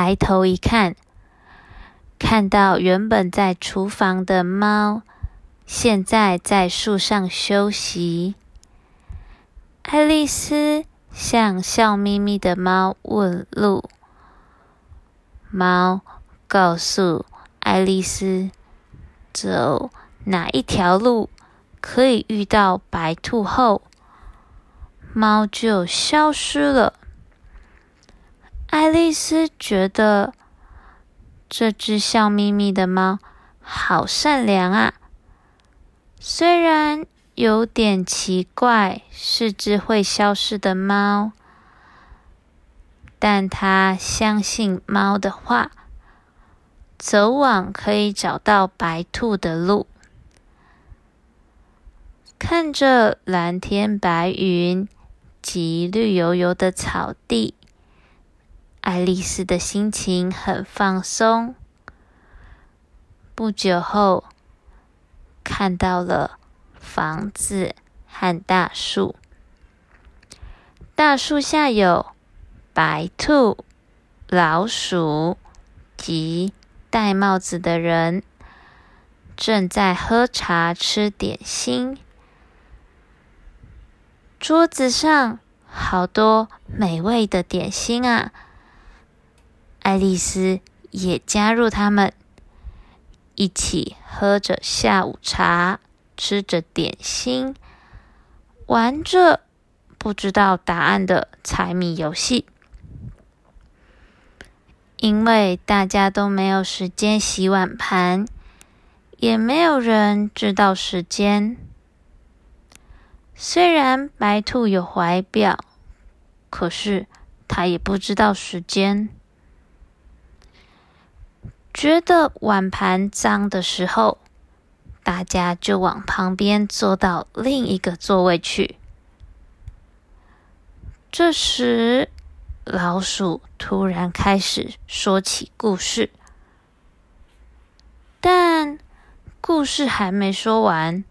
抬头一看，看到原本在厨房的猫，现在在树上休息。爱丽丝向笑眯眯的猫问路，猫告诉爱丽丝走哪一条路可以遇到白兔后，猫就消失了。爱丽丝觉得这只笑眯眯的猫好善良啊，虽然有点奇怪，是只会消失的猫，但她相信猫的话，走往可以找到白兔的路。看着蓝天白云及绿油油的草地。爱丽丝的心情很放松。不久后，看到了房子和大树。大树下有白兔、老鼠及戴帽子的人，正在喝茶吃点心。桌子上好多美味的点心啊！爱丽丝也加入他们，一起喝着下午茶，吃着点心，玩着不知道答案的猜谜游戏。因为大家都没有时间洗碗盘，也没有人知道时间。虽然白兔有怀表，可是它也不知道时间。觉得碗盘脏的时候，大家就往旁边坐到另一个座位去。这时，老鼠突然开始说起故事，但故事还没说完，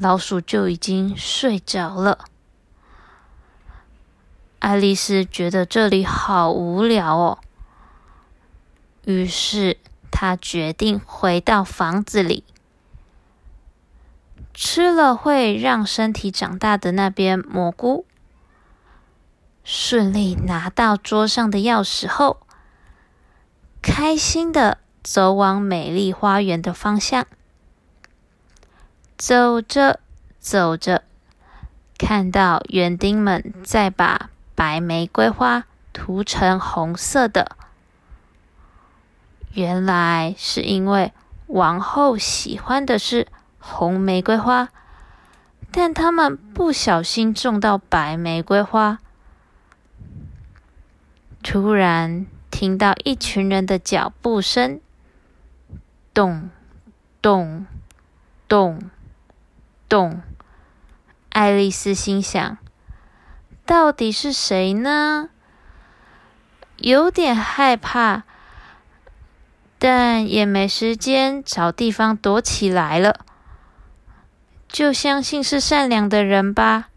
老鼠就已经睡着了。爱丽丝觉得这里好无聊哦。于是，他决定回到房子里，吃了会让身体长大的那边蘑菇，顺利拿到桌上的钥匙后，开心的走往美丽花园的方向。走着走着，看到园丁们在把白玫瑰花涂成红色的。原来是因为王后喜欢的是红玫瑰花，但他们不小心种到白玫瑰花。突然听到一群人的脚步声，咚咚咚咚。爱丽丝心想：到底是谁呢？有点害怕。但也没时间找地方躲起来了，就相信是善良的人吧。